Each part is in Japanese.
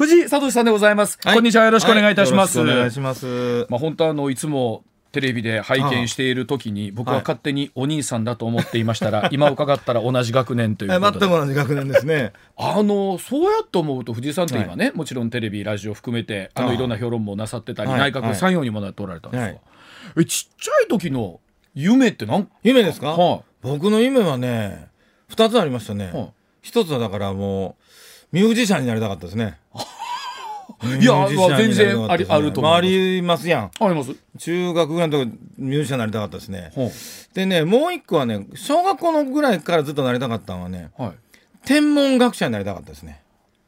藤井聡さんでございます、はい。こんにちは。よろしくお願いいたします、はよろくお願いします。まあ本当あのいつもテレビで拝見している時に僕は勝手にお兄さんだと思っていましたら、今伺ったら同じ学年というはい、ことで。全く同じ学年ですね。あのそうやって思うと藤井さんって今ね、もちろんテレビラジオ含めてあのいろんな評論もなさってたり、はい。内閣参与にもなっておられたんですが、はい。えちっちゃい時の夢ってなん？夢ですか、は僕の夢はね、二つありましたね。はい。一つはだからもう、ミュージシャンになりたかったですね。いやミュージシャンになりたかったですね全然ありあると思いますまあありますやん。あります、中学ぐらいの時ミュージシャンになりたかったですね。はでね、もう一個はね、小学校のぐらいからずっとなりたかったのはね、はい、天文学者になりたかったですね。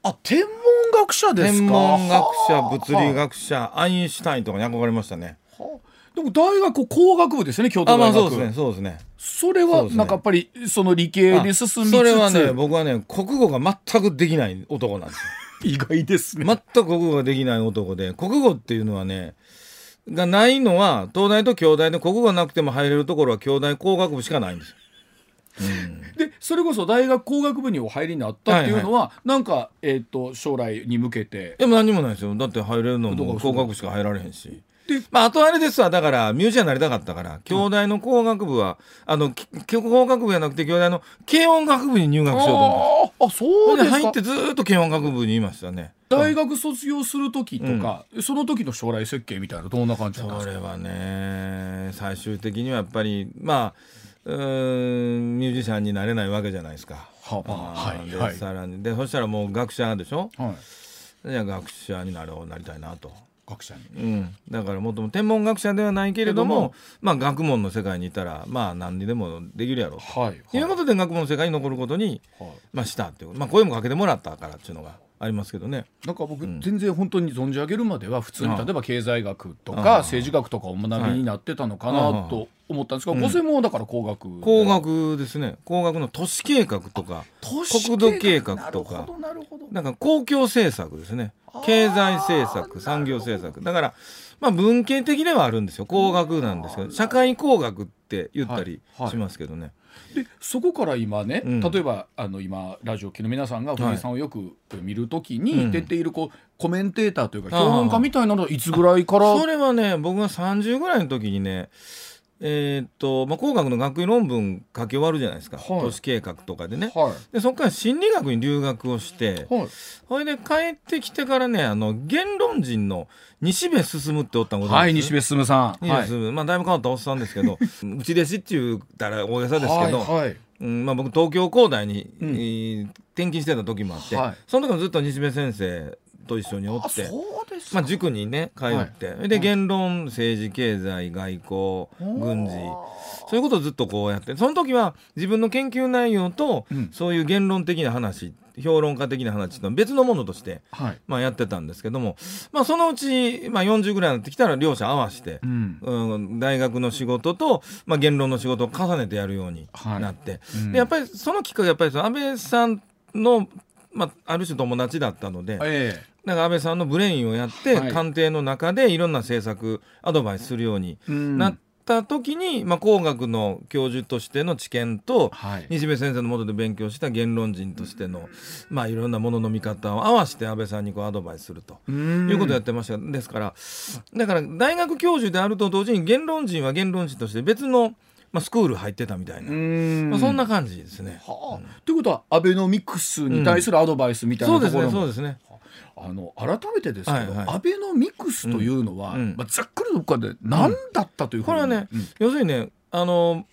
あ天文学者ですか？天文学者、はあ物理学者、アインシュタインとかに憧れましたね。はあでも大学工学部ですよね京都あ、ま大学。あそうですね、そうですね。それはなんかやっぱりその理系に進みつつそれはね、僕はね、国語が全くできない男なんですよ。意外ですね、全く国語ができない男で国語っていうのはねがないのは東大と京大で国語がなくても入れるところは京大工学部しかないんですよ。でそれこそ大学工学部にお入りになったっていうのは、なんか、えー、と将来に向けて。でも何にもないですよ。だって入れるのも工学部しか入られへんし。で。まあ、あとあれですわだからミュージシャンになりたかったから京大の工学部は、あのき工学部じゃなくて京大の軽音楽部に入学しようと思ってあそうですか。で入ってずーっと軽音楽部にいましたね。大学卒業する時とか、その時の将来設計みたいなどんな感じだったんですか？それはね最終的にはやっぱりまあうーんミュージシャンになれないわけじゃないですか。はあはいではい。さらにでそしたらもう学者でしょ？はい、じゃあ学者になろうなりたいなと。学者に。うん、だからもともと天文学者ではないけれどもまあ学問の世界にいたらまあ何にでもできるやろうと、はいい、うことで学問の世界に残ることに、はい。まあ、したっていうまあ声もかけてもらったからっていうのがありますけどね。なんか僕、全然本当に存じ上げるまでは普通に例えば経済学とか政治学とかお学びになってたのかなと思ったんですが、ご専門はだから工学工学ですね。工学の都市計画とか国土計画とか。なるほどなるほど。なんか公共政策ですね。経済政策産業政策。だからまあ文系的ではあるんですよ。工学なんですけど社会工学って言ったりしますけどね、でそこから今ね、うん。例えばあの今ラジオ機の皆さんが藤井さんをよく見るときうにん。出ているこうコメンテーターというか評論家みたいなのはいつぐらいから？それはね僕が30ぐらいの時にねえーっと、まあ、工学の学位論文書き終わるじゃないですか、はい。都市計画とかでね。はでそこから心理学に留学をしていはい。それで帰ってきてからねあの言論人の西部進っておったのござはい西部進さん。はい。西部進まあだいぶ変わったおっさんですけど うち弟子って言ったら大げさですけど、はいはい。うんまあ、僕東京工大に、うん。えー転勤してた時もあって、はい。その時もずっと西部先生と一緒におあってまあ、塾にね通って、はい。で言論政治経済外交軍事。そういうことをずっとこうやって。その時は自分の研究内容と、うん。そういう言論的な話評論家的な話と別のものとして、はい。まあ、やってたんですけども、まあ、そのうち、まあ、40ぐらいになってきたら両者合わせてう、ん。うん、大学の仕事と、まあ、言論の仕事を重ねてやるようになって、うん。でやっぱりそのきっかけやっぱりその安倍さんの、まあ、ある種友達だったので。えだから安倍さんのブレインをやって、はい。官邸の中でいろんな政策アドバイスするようになった時に、まあ、工学の教授としての知見と、はい。西部先生のもとで勉強した言論人としての、まあ、いろんなものの見方を合わせて安倍さんにこうアドバイスすると。うん。いうことをやってました。ですからだから大学教授であると同時に言論人は言論人として別の、まあ、スクール入ってたみたいな、うん。まあ、そんな感じですね。はあ。ということはアベノミクスに対するアドバイスみたいそうですねなところもそうですね。あの改めてですけど、はいはい。アベノミクスというのは、うん。うん。まあ、ざっくりどっかで何だったというふうにこれはね、うん。要するにねあの、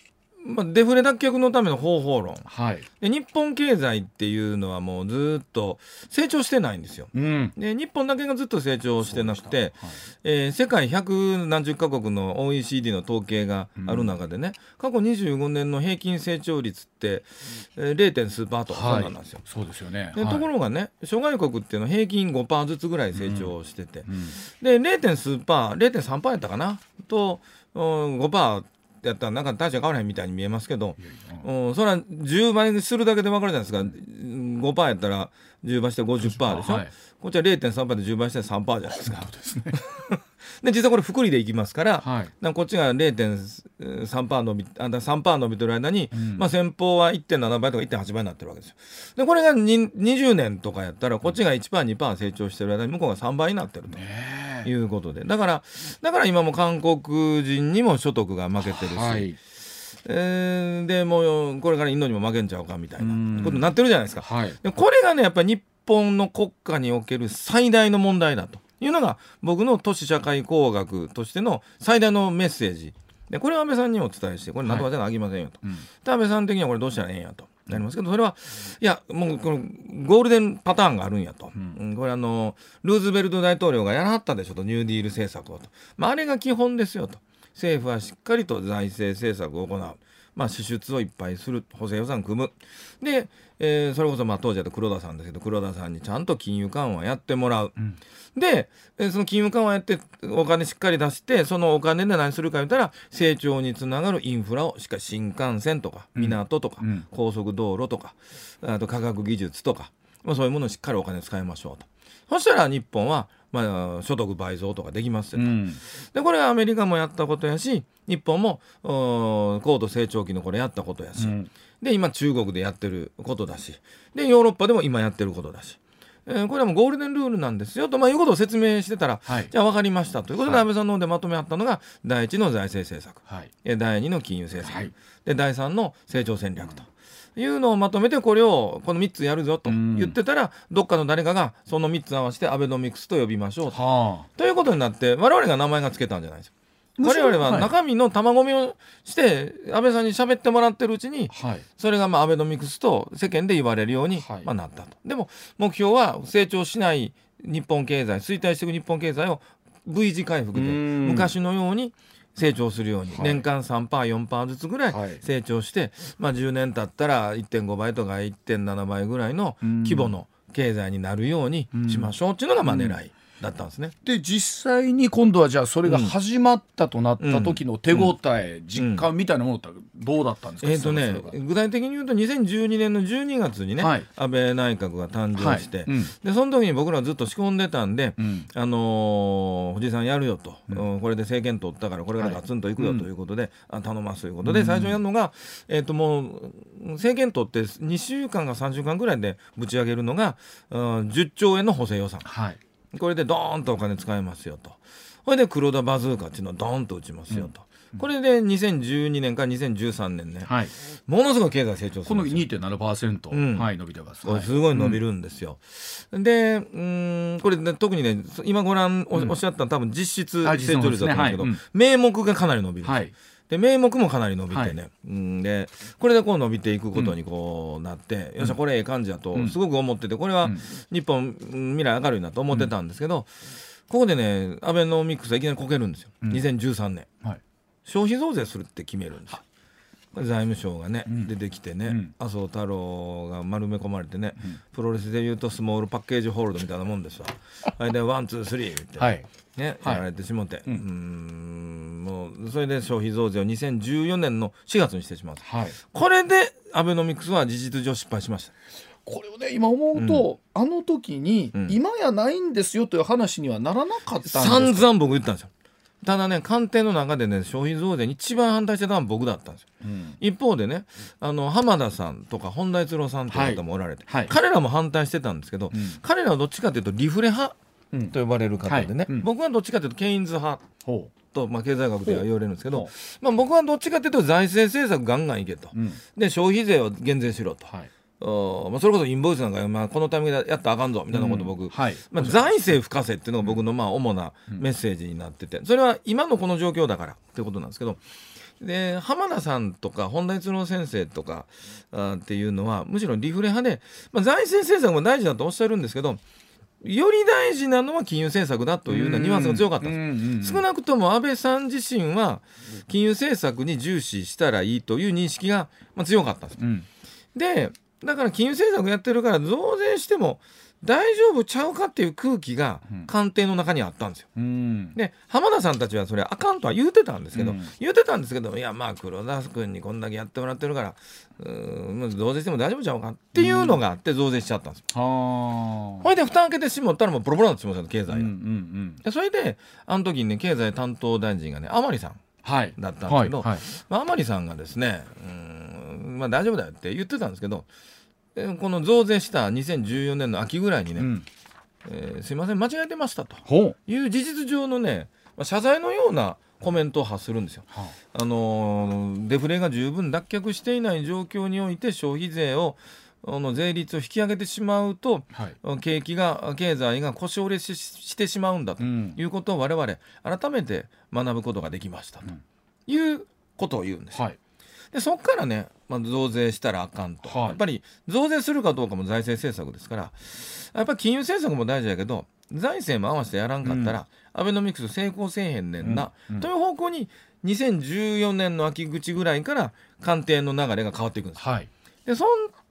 まあ、デフレ脱却のための方法論はい、で日本経済っていうのはもうずっと成長してないんですよ。うん、で日本だけがずっと成長してなくて、はいえー世界百何十カ国の OECD の統計がある中でね、過去25年の平均成長率って、えー、0. 数パーとかなんですよ。そうですよね。でところがね諸外国っていうのは平均5%ずつぐらい成長してて、うんで 0. 数パー0.3パーやったかな？とうん5%やったらなんか大して変わらへんみたいに見えますけど、うん、それは10倍にするだけで分かるじゃないですか。うん5%やったら10倍して50%でしょ、はい。こっちは0.3%で10倍して3%じゃないですか。で実はこれ複利でいきますから,、はい。こっちが0.3%伸びあだ3%伸びてる間に、うん。まあ、先方は1.7倍とか1.8倍になってるわけですよ。でこれがに20年とかやったらこっちが 1%2% 成長してる間に向こうが3倍になってると。いうことで。だからだから今も韓国人にも所得が負けてるし、はい。えーでもうこれからインドにも負けんちゃうかみたいうん。なことになってるじゃないですか。はい。でこれがねやっぱり日本の国家における最大の問題だというのが僕の都市社会工学としての最大のメッセージ。でこれは安倍さんにもお伝えしてこれなんとかじゃあきませんよと、うんで安倍さん的にはこれどうしたらええんやと。なりますけどそれはいやもうこのゴールデンパターンがあるんやと、うん。うんこれあのルーズベルト大統領がやらはったでしょとニューディール政策をと、まあ、あれが基本ですよと。政府はしっかりと財政政策を行う。まあ、支出をいっぱいする補正予算組む。で、えーそれこそまあ当時だと黒田さんですけど黒田さんにちゃんと金融緩和やってもらう、ん。で、えーその金融緩和やってお金しっかり出してそのお金で何するか言ったら成長につながるインフラをしっかり新幹線とか港とか、うん。高速道路とかあと科学技術とか、まあ、そういうものをしっかりお金使いましょうと。そしたら日本は、まあ、所得倍増とかできますよと。うん。でこれはアメリカもやったことやし日本も高度成長期のこれやったことやし、うん。で今中国でやってることだし。でヨーロッパでも今やってることだし、えーこれはもうゴールデンルールなんですよと、まあ、いうことを説明してたら、はい。じゃあ分かりましたと。いうことではい。安倍さんの方でまとめあったのが第一の財政政策。はい。えー第二の金融政策、はい。で第三の成長戦略と。いうのをまとめてこれをこの3つやるぞとうん。言ってたらどっかの誰かがその3つ合わせてアベノミクスと呼びましょうと。はということになって我々が名前が付けたんじゃないですむしろ我々は中身の玉込みをして安倍さんに喋ってもらってるうちにそれがまあアベノミクスと世間で言われるようにはい。まあなったと。でも目標は成長しない日本経済衰退していく日本経済を V 字回復でうん。昔のように成長するように。はい。年間 3%4% ずつぐらいはい。成長してまあ10年経ったら1.5倍とか1.7倍ぐらいのうん。規模の経済になるようにしましょうっていうのがまあ狙いだったんですね。で実際に今度はじゃあそれが始まったとなった時の手応え、実感みたいなものってどうだったんですか、えーとね具体的に言うと2012年の12月にね、はい。安倍内閣が誕生して、はい。うん。でその時に僕らはずっと仕込んでたんで、うん。あのー藤井さんやるよと、うん。これで政権取ったからこれからガツンといくよということで、あ頼ますということで、最初やるのが、えー、ともう政権取って2週間か3週間ぐらいでぶち上げるのが、うん、10兆円の補正予算。はいこれでドーンとお金使えますよと。これで黒田バズーカっていうのをドーンと打ちますよと、これで2012年から2013年ね、はい。ものすごい経済成長すこのるんですよ。2.7%、うん。はい伸びてます、すごい伸びるんですよ。で、うーん、これ、ね、特にね、今ご覧お,、おっしゃった多分実質あ成長率だと思うんですけど、実質のですね。名目がかなり伸びるんですよ。はいで名目もかなり伸びてね、はい。うん。でこれでこう伸びていくことにこうなって、よっしゃこれええ感じだとすごく思っててこれはうん。日本うん未来明るいなと思ってたんですけど、ここでねアベノミクスがいきなりこけるんですよ、うん。2013年。はい。消費増税するって決めるんですよ財務省がね、うん。出てきてね、うん。麻生太郎が丸め込まれてね、うん。プロレスでいうとスモールパッケージホールドみたいなもんですわ。それで one two three って、はい。ね、はい。やられてしもて、ううんもうそれで消費増税を2014年の4月にしてしまうはい。これでアベノミクスは事実上失敗しました。これをね今思うと、あの時に、うん。今やないんですよという話にはならなかったんですか？散々僕言ったんですよただね官邸の中でね消費増税に一番反対してたのは僕だったんですよ。うん。一方でねあの浜田さんとか本田一郎さんという方もおられて、はい。はい彼らも反対してたんですけど、うん。彼らはどっちかというとリフレ派うん。と呼ばれる方でね、はい。うん。僕はどっちかというとケインズ派ほと、まあ、経済学では言われるんですけどまあ、僕はどっちかというと財政政策ガンガンいけと、で消費税を減税しろと、はいおーまあ、それこそインボイスなんか、まあ、このタイミングでやったらあかんぞみたいなことを僕、うん。はい。まあ、財政不可せっていうのが僕のまあ主なメッセージになってて。それは今のこの状況だからってことなんですけど。で浜田さんとか本田一郎先生とかあーっていうのはむしろリフレ派で、まあ、財政政策も大事だとおっしゃるんですけどより大事なのは金融政策だというようなニュアンスが強かったんです。少なくとも安倍さん自身は金融政策に重視したらいいという認識がまあ強かったんです。うん。でだから金融政策やってるから増税しても大丈夫ちゃうかっていう空気がうん。官邸の中にあったんですよ。うん。で浜田さんたちはそれあかんとは言うてたんですけど、うん。言うてたんですけどいやまあ黒田君にこんだけやってもらってるからうーん増税しても大丈夫ちゃうかっていうのがあって増税しちゃったんですよ。はほいで蓋開けてしもったらもうボロボロになってしまったの経済が。あうんうんうん。でそれであの時にね経済担当大臣がね甘利さんはい。だったんですけど、はいはい。まあ、甘利さんがですねうーんまあ大丈夫だよって言ってたんですけどえーこの増税した2014年の秋ぐらいにね、うん。えーすいません間違えてましたと。いう事実上のねまあ謝罪のようなコメントを発するんですよ。はあ。のーデフレが十分脱却していない状況において消費税をあの税率を引き上げてしまうとあはい。景気が経済が腰折れししてしまうんだとうん。いうことを我々改めて学ぶことができましたということを言うんですよ。はいでそこからね、まあ、増税したらあかんと、はい。やっぱり増税するかどうかも財政政策ですからやっぱり金融政策も大事だけど財政も合わせてやらんかったら、アベノミクス成功せえへんねんな、うん。うん。という方向に2014年の秋口ぐらいから官邸の流れが変わっていくんですよ。はい。でその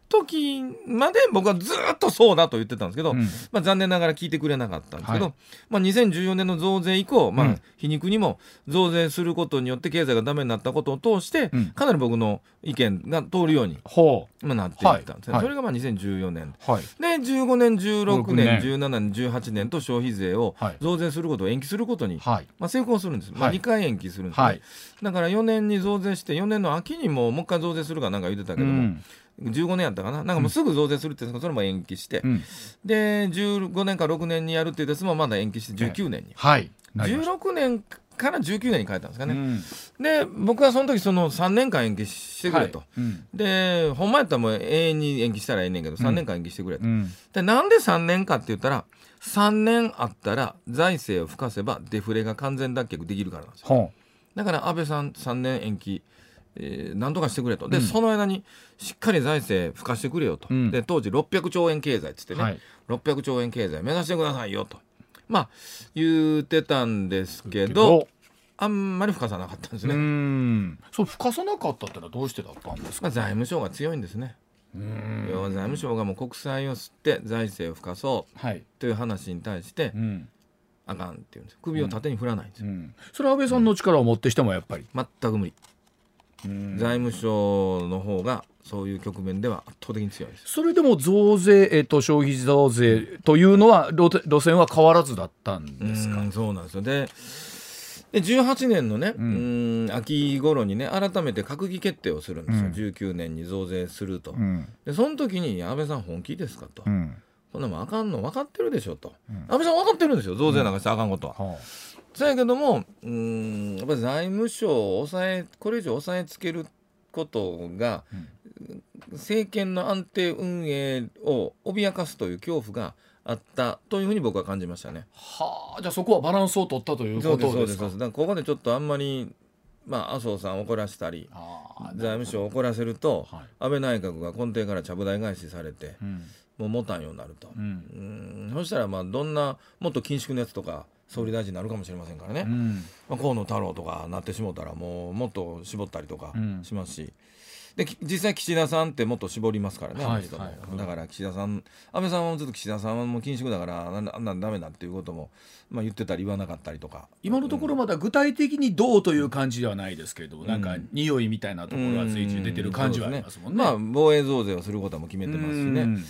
時まで僕はずっとそうだと言ってたんですけど、うん。まあ、残念ながら聞いてくれなかったんですけど、はい。まあ、2014年の増税以降、まあうん皮肉にも増税することによって経済がダメになったことを通して、うん。かなり僕の意見が通るように、ほまあ、なっていったんですね、はい。はいそれがまあ2014年。うはい。で15年16年16 17年18年と消費税をはい。増税することを延期することに、はい。まあ、成功するんです、まあ、はい。2回延期するんですだから4年に増税して4年の秋にももう一回増税するかなんか言ってたけども、うん15年やったかな？なんかもうすぐ増税するってそれも延期して、うん。で15年か6年にやるっていうやつもまだ延期して19年に、はい。なりました。16年から19年に変えたんですかね、うん。で僕はその時その3年間延期してくれと、はい。うん。でほんまやったらもう永遠に延期したらええねんけど3年間延期してくれと、うん。でなんで3年かって言ったら3年あったら財政を吹かせばデフレが完全脱却できるからなんですよ。ほだから安倍さん3年延期、えー、なんとかしてくれと。で、うん。その間にしっかり財政吹かしてくれよと、うん。で当時600兆円経済っつってね、うはい。600兆円経済目指してくださいよと。まあ言ってたんですけどあんまり吹かさなかったんですうね、ん。そう吹かさなかったってのはどうしてだったんですか？まあ、財務省が強いんですね、うん。要は財務省がもう国債を吸って財政を吹かそう。はい。という話に対してうん。あかんっていうんです。首を縦に振らないんですよ、うん。それは安倍さんの力を持ってしてもやっぱり。全く無理、うん財務省の方がそういう局面では圧倒的に強いです。それでも増税、えっと、消費増税というのは路路線は変わらずだったんですか？うんそうなんですよ。でで18年のね、ううんん、秋頃にね改めて閣議決定をするんですよ、うん。19年に増税すると、うん。でその時に安倍さん本気ですかと、うん。そんなもんあかんの分かってるでしょと、うん。安倍さん分かってるんですよ。増税なんかしてあかんことは、はそうやけどもうんやっぱり財務省を抑えこれ以上抑えつけることが、政権の安定運営を脅かすという恐怖があったというふうに僕は感じましたね。あはあじゃあそこはバランスを取ったということですそうですすそうです。ここでちょっとあんまりまあ麻生さんを怒らしたり財務省を怒らせると、はい。安倍内閣が根底からちゃぶ台返しされてうん。もう持たんようになると、うん。うんそしたらまあどんなもっと緊縮のやつとか総理大臣になるかもしれませんからね、うん。まあ、河野太郎とかなってしもたらもうもっと絞ったりとかうん。しますし、でき実際岸田さんってもっと絞りますからね、はいはいだから岸田さん安倍さんはずっと岸田さんはもう緊縮だからあんなあんなんダメだっていうことも、まあ、言ってたり言わなかったりとか。今のところまだ具体的にどうという感じではないですけれども、なんかうん匂いみたいなところは随時出てる感じはありますもんね。まあ防衛増税をすることはもう決めてますしね、うん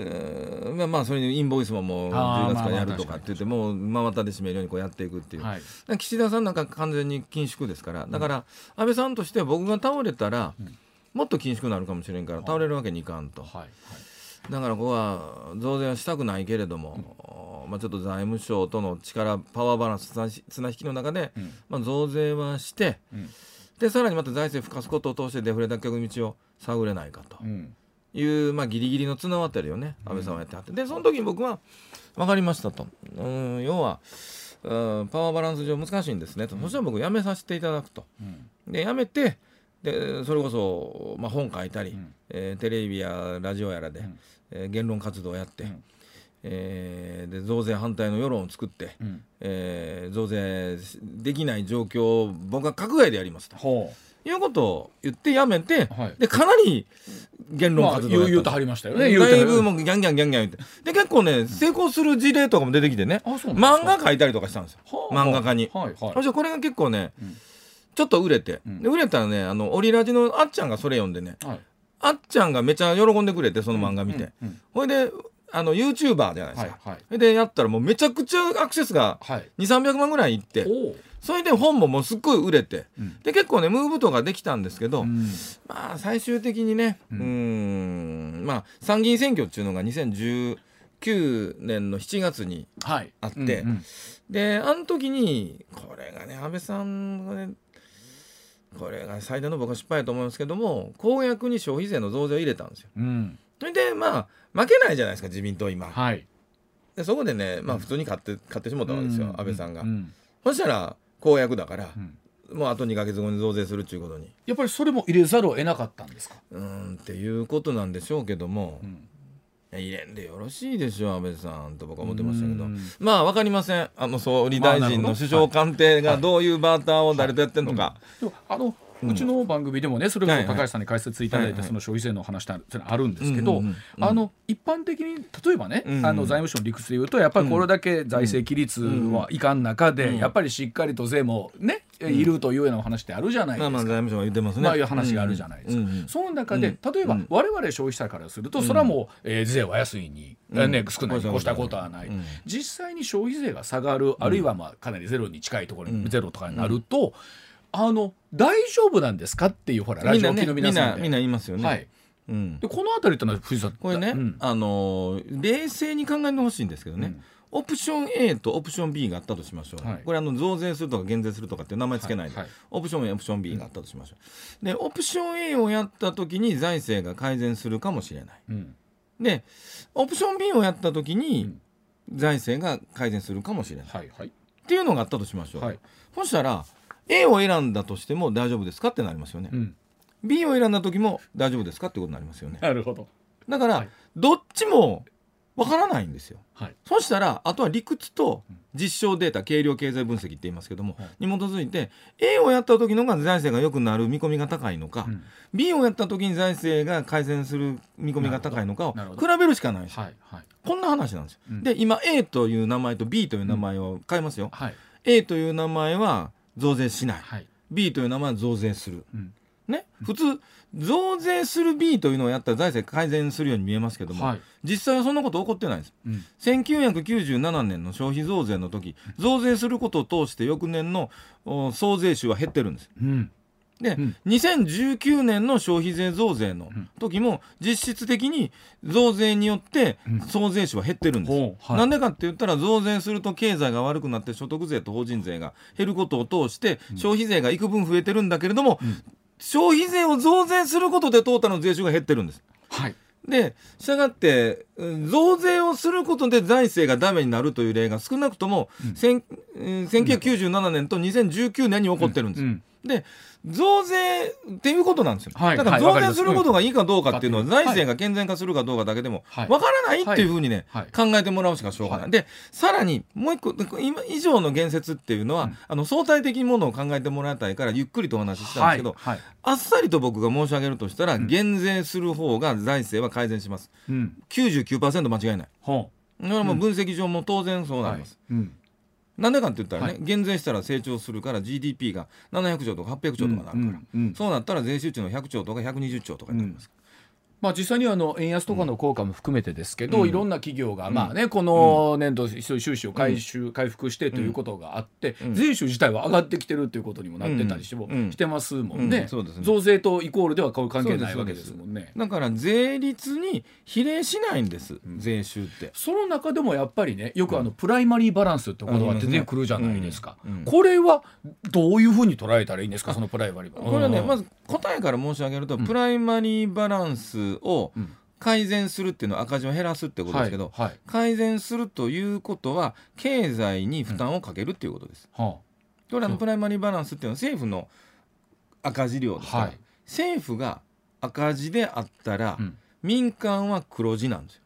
えーまあまあそれにインボイスももう10月からやるとかって言ってもう真綿で締めるようにこうやっていくっていう、はい。岸田さんなんか完全に緊縮ですから。だから安倍さんとしては僕が倒れたら、もっと緊縮になるかもしれんから倒れるわけにいかんと、はい。はい。だからここは増税はしたくないけれども、まあ、ちょっと財務省との力パワーバランス綱綱引きの中で、うん。まあ、増税はしてうん。でさらにまた財政吹かすことを通してデフレ脱却の道を探れないかと。うんいう、まあ、ギリギリの綱渡りをね安倍さんはやってはって。でその時に僕は分かりましたと。うん要はうんパワーバランス上難しいんですねと、そしたら僕辞めさせていただくと。うん。で辞めてでそれこそ、まあ、本書いたり、ん。えーテレビやラジオやらで、ん。えー言論活動をやって、ん。えーで増税反対の世論を作って、うん。えー増税できない状況を僕は閣外でやりますとほいうことを言ってやめて、はい。でかなり言論まあ活動をとはりましたよね。だいぶもうギャンギャンギャンギャン言って。で結構ね成功する事例とかも出てきてね。うなん漫画描いたりとかしたんですよ。はあ漫画家に。はいはい。これが結構ね、うん。ちょっと売れて、うん。で売れたらねあのオリラジのあっちゃんがそれ読んでね。はい。あっちゃんがめちゃ喜んでくれてその漫画見て、うんほいであの YouTuber じゃないですか、はいはい。でやったらもうめちゃくちゃアクセスがはい。2300万ぐらいいってそれで本ももうすっごい売れて。うん。で結構ねムーブとかできたんですけど、うん。まあ最終的にねううんーんまあ参議院選挙っていうのが2019年の7月にはい。あってうんうん。であの時にこれがね安倍さんがねこれが最大の僕は失敗だと思いますけども公約に消費税の増税を入れたんですよ。うん。それでまあ負けないじゃないですか自民党今。はい。でそこでねまあ普通に勝って勝ってしまったわけですよ、うん。安倍さんが。うん。そしたら公約だからう、ん。もうあと2か月後に増税するっていうことに。やっぱりそれも入れざるを得なかったんですか？うーんっていうことなんでしょうけども、入れんでよろしいでしょ安倍さんと僕は思ってましたけど。うん。まあ分かりません。あの総理大臣の首相官邸がどういうバーターを誰とやってんのか、あのうちの番組でもねそれこそ高橋さんに解説いただいてはいはい。その消費税の話ってあるんですけどあの一般的に例えばねあの財務省の理屈で言うとやっぱりこれだけ財政規律はいかん中でうん。やっぱりしっかりと税もねいるというようなお話ってあるじゃないですか。まあまあ財務省は言ってますね。まあいう話があるじゃないですか。その中でうん。例えばうん。我々消費者からするとそれはもうえー税は安いにね少ないに越したことはない。うん。実際に消費税が下がるあるいはまあかなりゼロに近いところうん。にゼロとかになるとあの大丈夫なんですかっていうほらラジオ機のみんなみんな言いますよね、はい。うん、でこの辺りというのは藤井さんこれね、うん。あのー冷静に考えてほしいんですけどね、うん。オプション A とオプション B があったとしましょう、はい。これあの増税するとか減税するとかっていう名前つけないで、はいはい。オプション A オプション B があったとしましょう。でオプション A をやった時に財政が改善するかもしれない。うん。でオプション B をやった時に財政が改善するかもしれない、はいはい。っていうのがあったとしましょう、はい。そしたら A を選んだとしても大丈夫ですかってなりますよね、うん。B を選んだ時も大丈夫ですかってことになりますよね。なるほど。だから、はい。どっちもわからないんですよ。はい。そしたらあとは理屈と実証データ軽量経済分析って言いますけども、はい。に基づいて A をやった時のが財政が良くなる見込みが高いのか、うん。B をやった時に財政が改善する見込みが高いのかを比べるしかないんですよ。はい。はい。こんな話なんですよ、うん。で今 A という名前と B という名前を変えますよ、はい。A という名前は増税しない。はい。B という名前は増税する。うん。ね？普通増税する B というのをやったら財政改善するように見えますけども、はい。実際はそんなこと起こってないんです。うん。1997年の消費増税の時増税することを通して翌年のお総税収は減ってるんです。うんで、うん。2019年の消費税増税の時も実質的に増税によってうん。総税収は減ってるんです、ほう。はい。なんでかって言ったら増税すると経済が悪くなって所得税と法人税が減ることを通して消費税が幾分増えてるんだけれども、ん。消費税を増税することでトータルの税収が減ってるんです。はい。でしたがってうん増税をすることで財政がダメになるという例が少なくとも、千うん1997年と2019年に起こってるんです、うん。で増税っていうことなんですよ、はいだから増税することがいいかどうかっていうのはうん。財政が健全化するかどうかだけでもはい。わからないっていうふうにね、はい。考えてもらうしかしょうがない、はい。でさらにもう一個今以上の言説っていうのは、うん。あの相対的にものを考えてもらいたいからゆっくりとお話ししたんですけど、はいはい。あっさりと僕が申し上げるとしたら、ん。減税する方が財政は改善します。うん。99%間違いない。ほだからもう分析上も当然そううなります、うんなんでかって言ったらね、はい。減税したら成長するから GDP が700兆とか800兆とかなるから、うんうんそうなったら税収値の100兆とか120兆とかになります、まあ、実際にはあの円安とかの効果も含めてですけど、うん。いろんな企業がまあ、ねこの年度、収支を回収、回復してということがあって、うん。税収自体は上がってきてるということにもなってたりしても、うん。してますもんね,、うん。そうですね。増税とイコールでは関係ないわけですもんね。だから税率に比例しないんです、税収って。その中でもやっぱりねよくあのプライマリーバランスって言葉出てくるじゃないですか、うん。うん。これはどういうふうに捉えたらいいんですかそのプライマリーバランス。これはね、まずず答えから申し上げると、うん。プライマリーバランスをうん。改善するっていうのは赤字を減らすってことですけど、はいはい。改善するということは経済に負担をかけるっていうことです。はこれあのそう。プライマリーバランスっていうのは政府の赤字量ですから、はい。政府が赤字であったら、うん。民間は黒字なんですよ。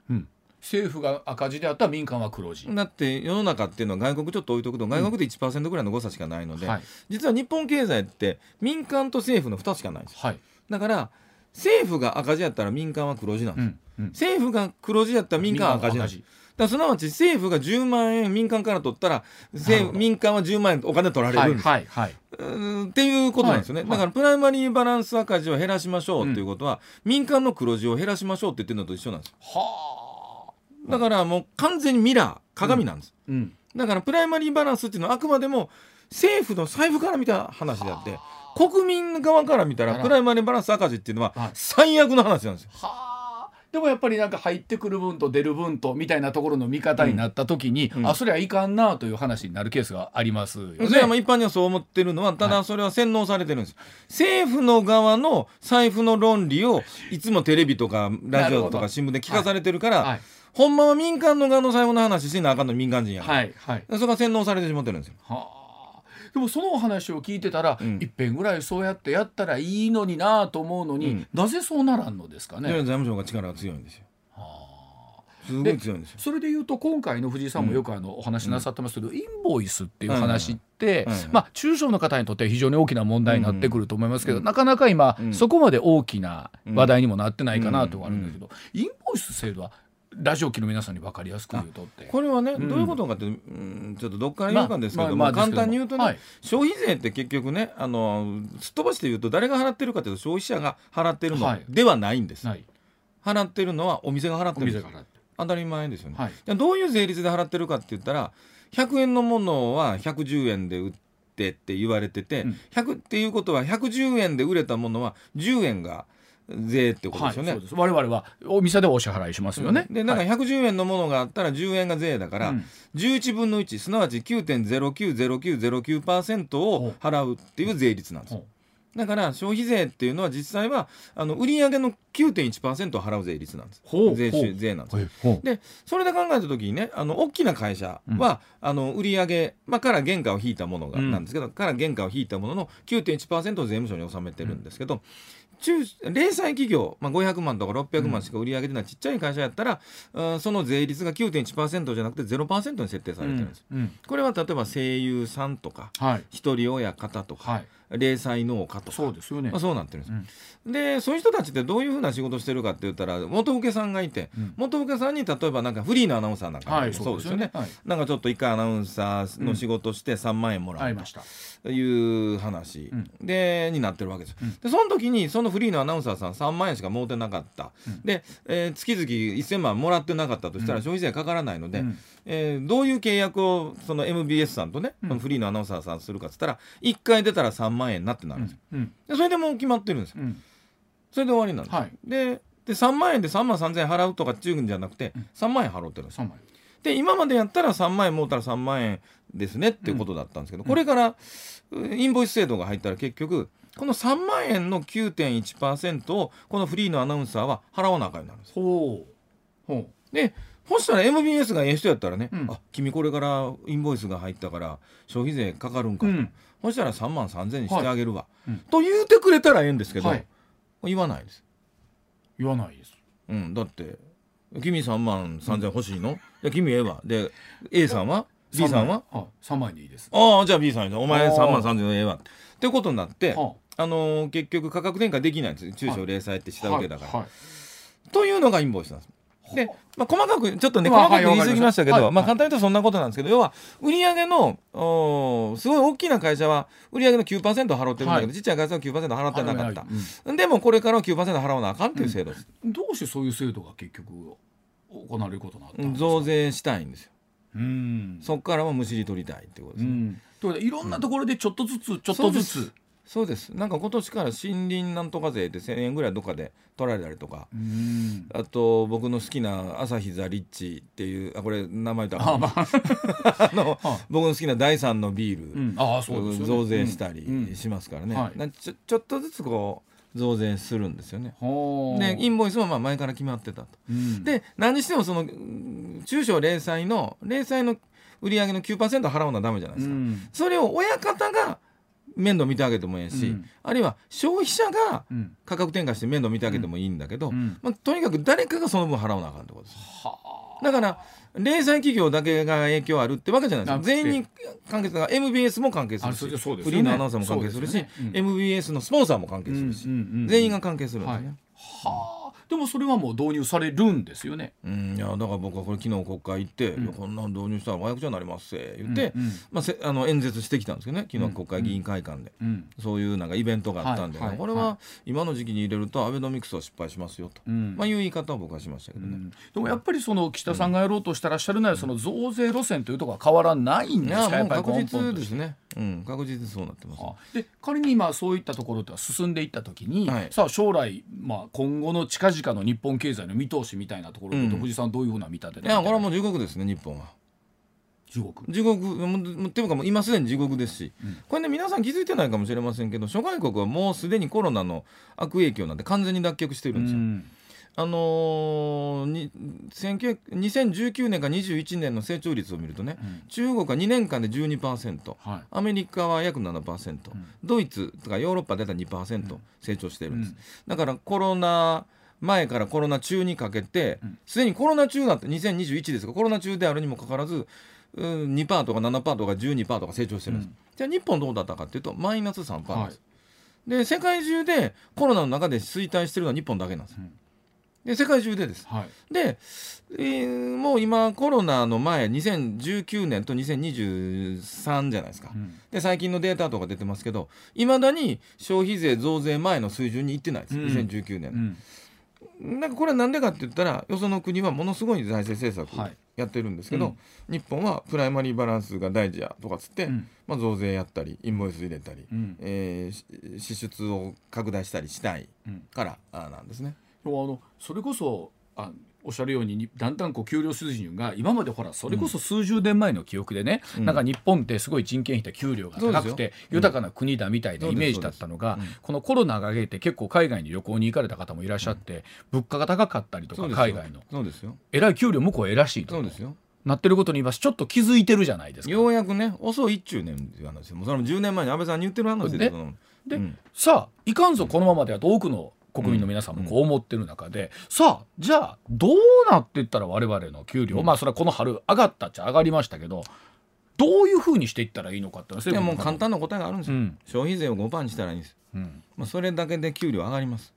うん政府が赤字であったら民間は黒字、だって世の中っていうのは外国ちょっと置いとくと外国で1%ぐらいの誤差しかないので、はい。実は日本経済って民間と政府の2つしかないんですよ。はい。だから政府が赤字やったら民間は黒字なんですよ、うんうん、政府が黒字やったら民間は赤字なんですだすなわち政府が10万円民間から取ったら民間は10万円お金取られはいるんです、はいはいうんっていうことなんですよね、はいだからプライマリーバランス赤字を減らしましょうっていうことは、民間の黒字を減らしましょうって言ってるのと一緒なんですよ。はあだからもう完全にミラー鏡なんです、うん。だからプライマリーバランスっていうのはあくまでも政府の財布から見た話であって国民側から見たらプライマリーバランス赤字っていうのははい。最悪の話なんですよ。はあ。でもやっぱりなんか入ってくる分と出る分とみたいなところの見方になった時に、うん。あそれはいかんなという話になるケースがありますよね。それはまあ一般にはそう思ってるのはただそれは洗脳されてるんです、政府の側の財布の論理をいつもテレビとかラジオとか新聞で聞かされてるから、はいほんまは民間の側の財布の話しなあかんの民間人やから、はいはい。それが洗脳されてしまってるんですよ。はあ。でもそのお話を聞いてたら、うんいっぺんぐらいそうやってやったらいいのになと思うのに、うん。なぜそうならんのですかで財ね。務省が力が強いんですよ。はあ。すごい強いんですよ。それで言うと今回の藤井さんもよくあのお話しなさってますけど、インボイスっていう話って、まあ、中小の方にとっては非常に大きな問題になってくると思いますけど、うん。なかなか今、うん。そこまで大きな話題にもなってないかなとはあるんだけど、インボイス制度はラジオ機の皆さんに分かりやすく言うとって。これはね、うん。どういうことかって、うん、ちょっとどっから言うかんですけども、簡単に言うとね、はい消費税って結局ねあのすっ飛ばして言うと誰が払ってるかというと消費者が払ってるのはい。ではないんです、払ってるのはお店が払っておるんです。当たり前ですよね、はい。じゃあどういう税率で払ってるかって言ったら100円のものは110円で売ってって言われてて、うん。100っていうことは110円で売れたものは10円が税ってことですよね、はい、我々はお店でお支払いしますよね。でなんかはい。110円のものがあったら10円が税だから、うん。11分の1すなわち9.090909%を払うっていう税率なんですよ。ほだから消費税っていうのは実際はあの売上の9.1%を払う税率なんです。税収税なんですでそれで考えた時にねあの大きな会社は、あの売上、まあ、から原価を引いたものが、うん。なんですけどから原価を引いたものの9.1%を税務署に納めてるんですけど、中零細企業、まあ、500万とか600万しか売り上げてないちっちゃい会社やったら、うんその税率が9.1%じゃなくて0%に設定されてるんです、うん。うん。これは例えば声優さんとかはい。一人親方とか、はい零細農家とか。そうですよね。まあ、。そうなってるんです、でそういう人たちってどういうふうな仕事してるかって言ったら元請けさんがいて、うん。元請けさんに例えばなんかフリーのアナウンサーなんか、はいそうですよね。はい。なんかちょっと一回アナウンサーの仕事して3万円もらうありました。という話、うん。でになってるわけです、うん。でその時にそのフリーのアナウンサーさん3万円しか儲てなかった、うん。で、えー月々1000万もらってなかったとしたらうん。消費税かからないので、うん。えーどういう契約をその MBS さんとね、フリーのアナウンサーさんするかっつったら1回出たら3万円になってなるんですよ、うん。でそれでもう決まってるんですよ。うん。それで終わりなんです、はい。でで3万円で3万3000円払うとかっていうんじゃなくてうん。3万円払ってるんですよ。で今までやったら3万円もうたら3万円ですねっていうことだったんですけど、これからうインボイス制度が入ったら結局この3万円の9.1%をこのフリーのアナウンサーは払わなあかんようになるんですほう。ほでそしたら MBS がええ人やったらね、うん。あ君これからインボイスが入ったから消費税かかるんかと、うんそしたら3万3000円にしてあげるわ、いうん。と言うてくれたらええんですけど、はい。言わないです。言わないです。うん、だって君3万3000円欲しいの、いや君ええわ。で A さんは？B さんは？あ三枚でいいです。ああじゃあ B さんやお前あー。3万3000円ええわ。ってことになって、はあのー結局価格転嫁できないんです中小零細って下請けだから、はい。はい。というのがインボイスなんですで、まあ、細かくちょっとねまあ細かく言い過ぎましたけど、まあ、簡単に言うとそんなことなんですけど、要は売上のおーすごい大きな会社は売上の9%払ってるんだけど、はい。ちっちゃい会社は9%払ってなかった。うん。でもこれからは9%払わなあかんっていう制度です、どうしてそういう制度が結局行われることになったんですか？増税したいんですよ。うん。そこからもむしり取りたいってことですね、うん。といいろんなところでちょっとずつちょっとずつ。そうですなんか今年から森林なんとか税って1000円ぐらいどっかで取られたりとかうん。あと僕の好きな朝日ザ・リッチっていうあこれ名前言ったらあまあ。あの は僕の好きな第三のビール、うん。ああそうですよね。増税したうんりしますからね、はいなちょちょっとずつこう増税するんですよね。でインボイスもまあ前から決まってたと。うんで何にしてもそのうん中小零細の零細の売り上げの9%払うのはダメじゃないですか。うんそれを親方が面倒見てあげてもいいし、うん。あるいは消費者がうん。価格転嫁して面倒見てあげてもいいんだけど、うん。まあ、とにかく誰かがその分払わなあかんってことです。はだから零細企業だけが影響あるってわけじゃないですなくて。全員に関係する。から MBS も関係するしすよね。フリーのアナウンサーも関係するしそうですよね。MBS のスポンサーも関係するし、うんうんうん全員が関係するんですね。はあでもそれはもう導入されるんですよね。うん、いやだから僕はこれ昨日国会行って、いやこんなん導入したら和訳者になりますって言って、うんうん。まあ、せあの演説してきたんですけどね昨日国会議員会館で、うんそういうなんかイベントがあったんで、はいはいこれは今の時期に入れるとアベノミクスは失敗しますよと、うん。まあ、いう言い方を僕はしましたけどね。うん。でもやっぱりその岸田さんがやろうとしてらっしゃるのはその増税路線というところは変わらないんいですか？やっぱ確実ですね、うん、確実にそうなってます。あ。で仮に今そういったところって進んでいった時に、はい。さあ将来、まあ、今後の近々の日本経済の見通しみたいなところと、うん。藤井さんどういうふうな見立てでいやこれはもう地獄ですね日本は。地獄。地獄。っていうかもう今すでに地獄ですし、これね皆さん気づいてないかもしれませんけど諸外国はもうすでにコロナの悪影響なんて完全に脱却してるんですよ。うんあのーに19 2019年か21年の成長率を見るとね、中国は2年間で12%、はい。アメリカは約7%、ドイツとかヨーロッパでた2%成長してるんです、だからコロナ前からコロナ中にかけてすで、にコロナ中だって2021ですがコロナ中であるにもかかわらずうん2%とか7%とか12%とか成長してるんです、じゃあ日本どうだったかっていうとマイナス3%なんです、で世界中でコロナの中で衰退してるのは日本だけなんです、で世界中でです。はい。で、えーもう今コロナの前2019年と2023じゃないですか、ん。で最近のデータとか出てますけどいまだに消費税増税前の水準にいってないです、うん。2019年。うん。なんかこれはなんでかって言ったらよその国はものすごい財政政策はい。やってるんですけど、うん。日本はプライマリーバランスが大事やとかつって、うん。まあ、増税やったりインボイス入れたり、うん。えーし支出を拡大したりしたいうん。から、あなんですね。あのそれこそあおっしゃるようににだんだんこう給料水準が今までほらそれこそ数十年前の記憶でね、うん。なんか日本ってすごい人件費と給料が高くて豊かな国だみたいなイメージだったのが、このコロナが明けて結構海外に旅行に行かれた方もいらっしゃって、物価が高かったりとか海外の。そうですよ。えらい給料向こうえらしいとそうですよ。なってることに今ちょっと気づいてるじゃないですか。ようやくね遅いっちゅうねんっていう話もうそれも10年前に安倍さんに言ってる話ですでで、うんさあいかんぞこのままではと多くの国民の皆さんもこう思ってる中で、さあじゃあどうなっていったら我々の給料、まあそれはこの春上がったっちゃ上がりましたけどどういうふうにしていったらいいのかっていうのはいやもう簡単な答えがあるんですよ、うん。消費税を5%にしたらいいんです、うん。まあ、それだけで給料上がります。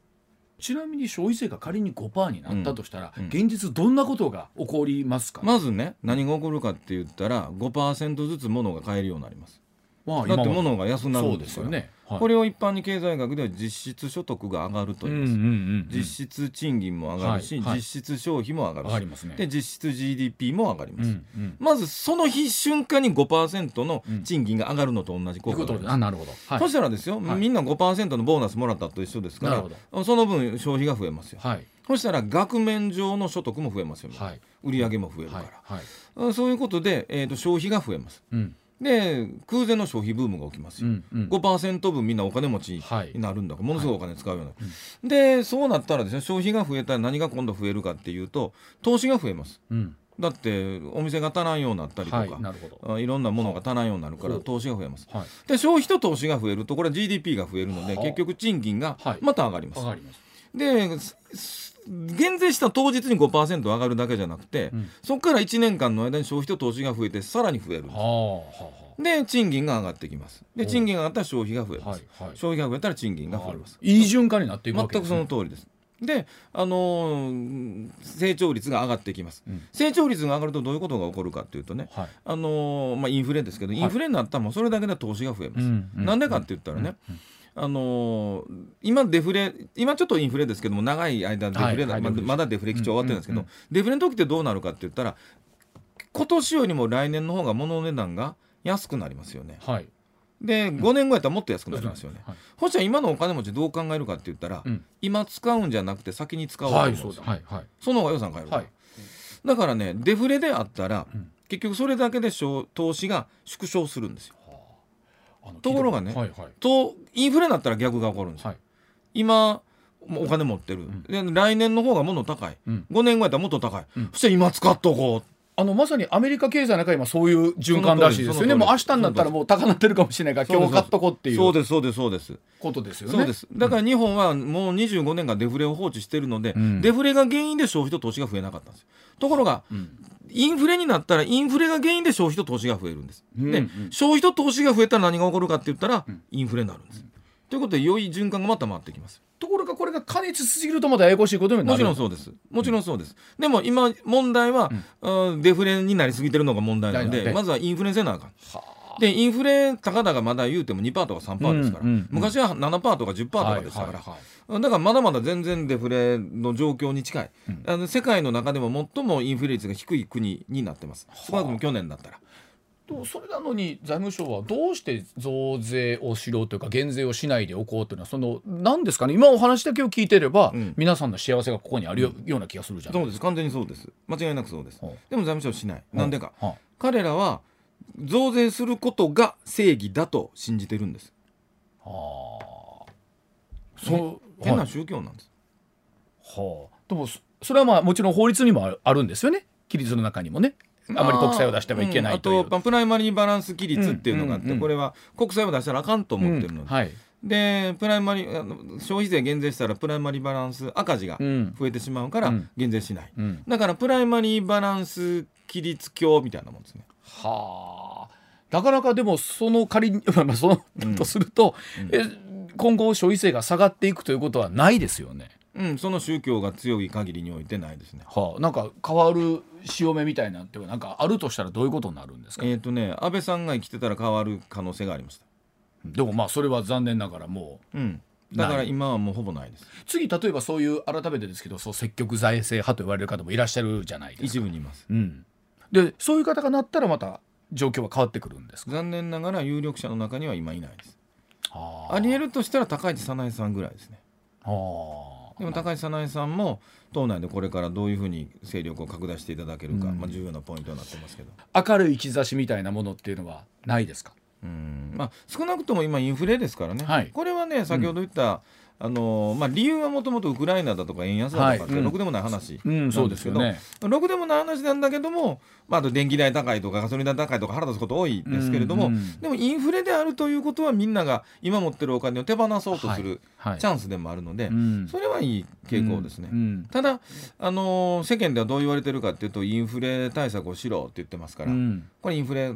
ちなみに消費税が仮に5%になったとしたら、うん。現実どんなことが起こりますか、まずね何が起こるかって言ったら5%ずつ物が買えるようになりますまあだって物が安くなるんですすよね、はい。これを一般に経済学では実質所得が上がると言います、うんうんうんうん。実質賃金も上がるし、はい。はい。実質消費も上がるし。で実質 GDP も上がります、うんうん。まずその日瞬間に5%の賃金が上がるのと同じ効果があなるほど、はい。そしたらですよ、はい。みんな5%のボーナスもらったと一緒ですからその分消費が増えますよ、はい。そしたら額面上の所得も増えますよ、はい売り上げも増えるかはいら、そういうことで、えー、と消費が増えますうんで空前の消費ブームが起きますよ、うんうん。5%分みんなお金持ちはい。になるんだ。から、ものすごいお金使うような、でそうなったらですね消費が増えたら何が今度増えるかっていうと投資が増えます。うん。だってお店が足らんようになったりとか、はいいろんなものが足らんようになるから投資が増えます。はい。で消費と投資が増えるとこれは GDP が増えるのではあ結局賃金がはい。また上がります、で減税した当日に5%上がるだけじゃなくて、うん。そこから1年間の間に消費と投資が増えてさらに増えるんです。で賃金が上がってきます。で賃金が上がったら消費が増えあます、はいはい。消費が増えたら賃金が増えます。いい循環になっていくわ全くそけですね。の通りです。で、あのー成長率が上がってきます、うん。成長率が上がるとどういうことが起こるかっていうとね、はい。あのーまあ、インフレですけどい。インフレになったらもうそれだけで投資が増えます、うんうんなんでかって言ったらね、あのー今デフレ今ちょっとインフレですけども長い間デフレはいはいデフレまだデフレ基調終わってるんですけど、うんうんデフレの時ってどうなるかって言ったら今年よりも来年の方が物の値段が安くなりますよね。はい。で5年後やったらもっと安くなりますよね、はい。そしたら今のお金持ちどう考えるかって言ったら、うん。今使うんじゃなくて先に使おうと思う。んですよ、だ。はいはい。その方が予算変えるから、はい。だからねデフレであったら、うん。結局それだけで小投資が縮小するんですよところがねはいはい。とインフレになったら逆が起こるんですよ、はい。今もうお金持ってる、で来年の方が物高い、うん。5年後やったらもっと高い、うん。そして今使っとこうあのまさにアメリカ経済の中今そういう循環らしいですよね。もう明日になったらもう高鳴ってるかもしれないから今日買っとこうっていう。そうですそうですそうです。ことですよね。そうです。だから日本はもう25年間デフレを放置してるので、ん。デフレが原因で消費と投資が増えなかったんですところが、インフレになったらインフレが原因で消費と投資が増えるんです、で消費と投資が増えたら何が起こるかって言ったら、インフレになるんです、ということで良い循環がまた回ってきますところがこれが過熱しすぎるとまたややこしいことになる。もちろんそうです。もちろんそうです、でも今問題は、うん。デフレになりすぎてるのが問題なのでで。まずはインフレせなあかん。はでインフレ高々まだ言うても2%とか3%ですから、うんうんうん。昔は7%とか10%とあかでしたから、はいはいだからまだまだ全然デフレの状況に近い、あの世界の中でも最もインフレ率が低い国になってます。少なくとも去年だったら。とそれなのに財務省はどうして増税をしろというか減税をしないでおこうというのはその何ですかね。今お話だけを聞いてれば、ん。皆さんの幸せがここにあるよ,、うな気がするじゃないそうです。完全にそうです間違いなくそうです、はあでも財務省はしない、なんでか、は彼らは増税することが正義だと信じてるんです。あはあ。そう。変なはい宗教なんです、はあ、でもそそれはまあもちろん法律にもあるあるんですよね。規律の中にもねあまり国債を出してはいけないという、うん。あとまあプライマリーバランス規律っていうのがあって、うんうん。うんこれは国債を出したらあかんと思ってるの。で、うん。はい。でプライマリ消費税減税したらプライマリーバランス赤字がうん。増えてしまうからうん。減税しない、うん。だからプライマリーバランス規律教みたいなもんですね。はあ。なかなかでもその仮に まあそのだとすると、え今後消費税が下がっていくということはないですよね。うん。その宗教が強い限りにおいてないですね。はあ、なんか変わる潮目みたいなんてなんかあるとしたらどういうことになるんですか、えっ、とね安倍さんが生きてたら変わる可能性がありました。でもまあそれは残念ながらもううん。だから今はもうほぼないです。次例えばそういう改めてですけどそう積極財政派と言われる方もいらっしゃるじゃないですか。一部にいます。うん、でそういう方がなったらまた状況は変わってくるんですか？残念ながら有力者の中には今いないです。あありえるとしたら高市早苗さんぐらいですね。あー。でも高市早苗さんも党内でこれからどういうふうに勢力を拡大していただけるか、まあ、重要なポイントになってますけど。明るい兆しみたいなものっていうのはないですか？うん。まあ、少なくとも今インフレですからね、はい。これはね先ほど言った、あのまあ、理由はもともとウクライナだとか円安だとかってろくでもない話うん。なん。そうでけど、ですすよね。ろくでもない話なんだけども、まあ、あと電気代高いとかガソリン代高いとか腹立つこと多いですけれども、うんうんでもインフレであるということはみんなが今持ってるお金を手放そうとするはいチャンスでもあるので、うん。それはいい傾向ですね。うんただ、あの世間ではどう言われてるかっていうとインフレ対策をしろって言ってますから、うん。これインフレ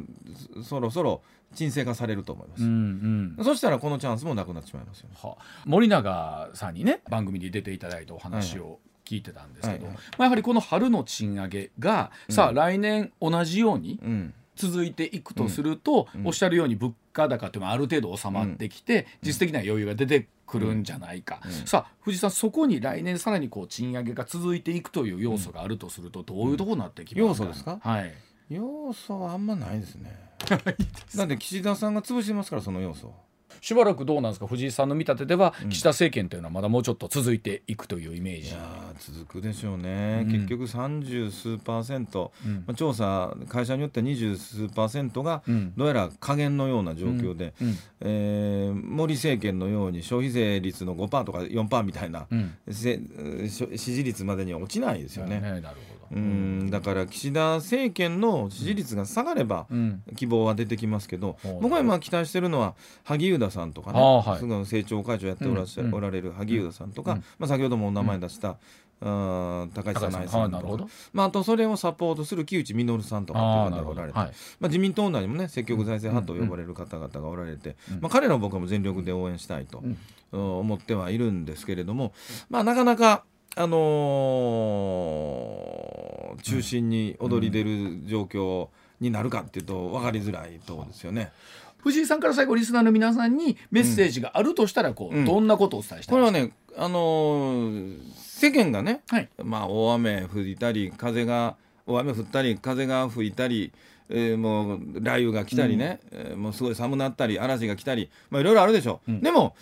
そそろそろ沈静化されると思います、うんうん。そしたらこのチャンスもなくなってしまいますよね。は森永さんにね番組に出ていただいたお話を聞いてたんですけど、はいはい。まあ、やはりこの春の賃上げが、さあ来年同じようにうん。続いていくとすると、うん。おっしゃるように物価高っていうのはある程度収まってきて、実質的な余裕が出てくるんじゃないか、うん。さあ藤井さんそこに来年さらにこう賃上げが続いていくという要素があるとするとどういうところになってきますか、要素ですか？はい。要素はあんまないですね。だって岸田さんが潰してますからその要素。をしばらくどうなんですか？藤井さんの見立てでは、岸田政権というのはまだもうちょっと続いていくというイメージ。いやー続くでしょうね、うん。結局30数パーセント、うん。まあ、調査会社によっては20数パーセントがうん。どうやら加減のような状況で、うん。えー森政権のように消費税率の5%とか4%みたいな、うん。せ支持率までには落ちないですよね。なるほどうんだから岸田政権の支持率が下がればうん。希望は出てきますけど、う。ん僕は今期待してるのは萩生田さんとかね、はいすぐ政調会長やっておらおられる萩生田さんとか、うんまあ、先ほどもお名前出した、高市早苗さん。とか。まあ、あとそれをサポートする木内稔さんとかっていう方がおられて、はい。まあ、自民党内にもね積極財政派と呼ばれる方々がおられて、うんまあ、彼らを僕はもう全力で応援したいと、うん。思ってはいるんですけれども、まあ、なかなか、あのー中心に躍り出る状況になるかっていうと分かりづらいところですよね。藤井さんから最後リスナーの皆さんにメッセージがあるとしたらこう、うん。どんなことをお伝えしたいですか？これはね、あのー世間がね、はい。まあ、大雨降ったり風が大雨降ったり風が吹いたり、えーもう雷雨が来たりね、えーもうすごい寒なったり嵐が来たり、まあ、いろいろあるでしょう、うん。でも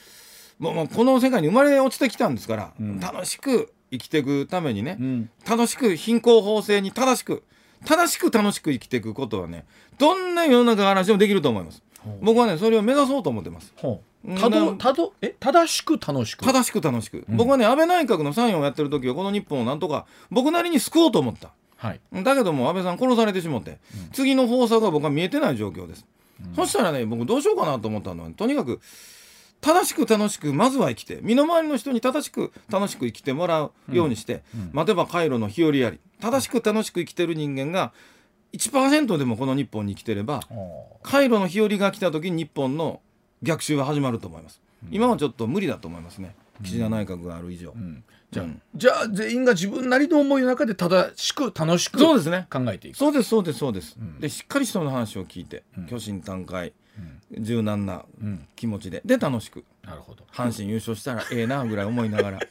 もうもうこの世界に生まれ落ちてきたんですから、うん。楽しく生きていくためにね、うん。楽しく貧困法制に正しく正しく楽しく生きていくことはねどんな世の中の話でもできると思います。僕はねそれを目指そうと思ってます。たどなたどえ？正しく楽しく？正しく楽しく、僕はね安倍内閣の参与をやってる時はこの日本をなんとか僕なりに救おうと思った。はい。だけども安倍さん殺されてしもって、次の方策が僕は見えてない状況です、そしたらね僕どうしようかなと思ったのはとにかく正しく楽しくまずは生きて身の回りの人に正しく楽しく生きてもらうようにして、待てば回路の日和あり正しく楽しく生きてる人間が1%でもこの日本に生きてれば回路の日和が来た時に日本の逆襲は始まると思います、今はちょっと無理だと思いますね。岸田内閣がある以上、うん。じゃじゃあ全員が自分なりの思いの中で正しく楽しく考そうですね。えていく。そうですそうですそうです、ん。でしっかり人の話を聞いて、うん。虚心坦懐柔軟なうん気持ちで。で楽しく。なるほど。阪神優勝したらええなぐらい思いながら。い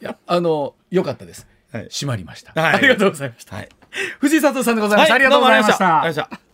やあの良かったです、はい。締まりました、はい。ありがとうございました、はい。藤井聡さんでございました、ありがとうございました